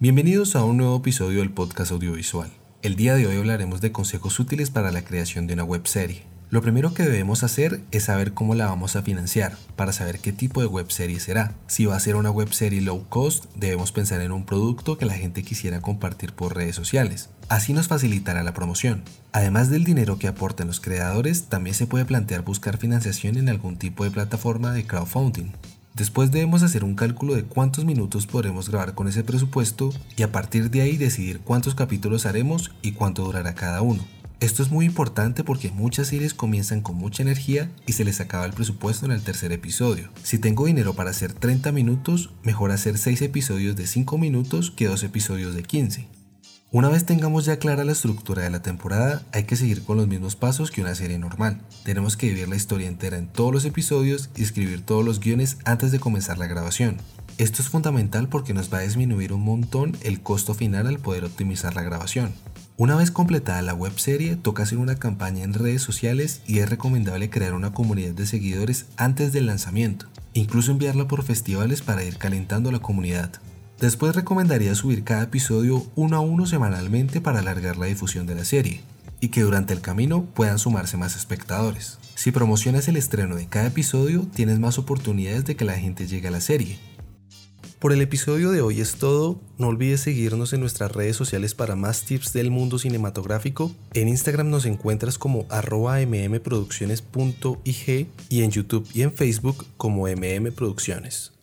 Bienvenidos a un nuevo episodio del podcast audiovisual. El día de hoy hablaremos de consejos útiles para la creación de una webserie. Lo primero que debemos hacer es saber cómo la vamos a financiar, para saber qué tipo de webserie será. Si va a ser una webserie low cost, debemos pensar en un producto que la gente quisiera compartir por redes sociales. Así nos facilitará la promoción. Además del dinero que aporten los creadores, también se puede plantear buscar financiación en algún tipo de plataforma de crowdfunding. Después debemos hacer un cálculo de cuántos minutos podremos grabar con ese presupuesto y a partir de ahí decidir cuántos capítulos haremos y cuánto durará cada uno. Esto es muy importante porque muchas series comienzan con mucha energía y se les acaba el presupuesto en el tercer episodio. Si tengo dinero para hacer 30 minutos, mejor hacer 6 episodios de 5 minutos que 2 episodios de 15. Una vez tengamos ya clara la estructura de la temporada, hay que seguir con los mismos pasos que una serie normal. Tenemos que vivir la historia entera en todos los episodios y escribir todos los guiones antes de comenzar la grabación. Esto es fundamental porque nos va a disminuir un montón el costo final al poder optimizar la grabación. Una vez completada la webserie, toca hacer una campaña en redes sociales y es recomendable crear una comunidad de seguidores antes del lanzamiento, incluso enviarla por festivales para ir calentando a la comunidad. Después recomendaría subir cada episodio uno a uno semanalmente para alargar la difusión de la serie y que durante el camino puedan sumarse más espectadores. Si promocionas el estreno de cada episodio, tienes más oportunidades de que la gente llegue a la serie. Por el episodio de hoy es todo. No olvides seguirnos en nuestras redes sociales para más tips del mundo cinematográfico. En Instagram nos encuentras como arroba mmproducciones.ig y en YouTube y en Facebook como mmproducciones.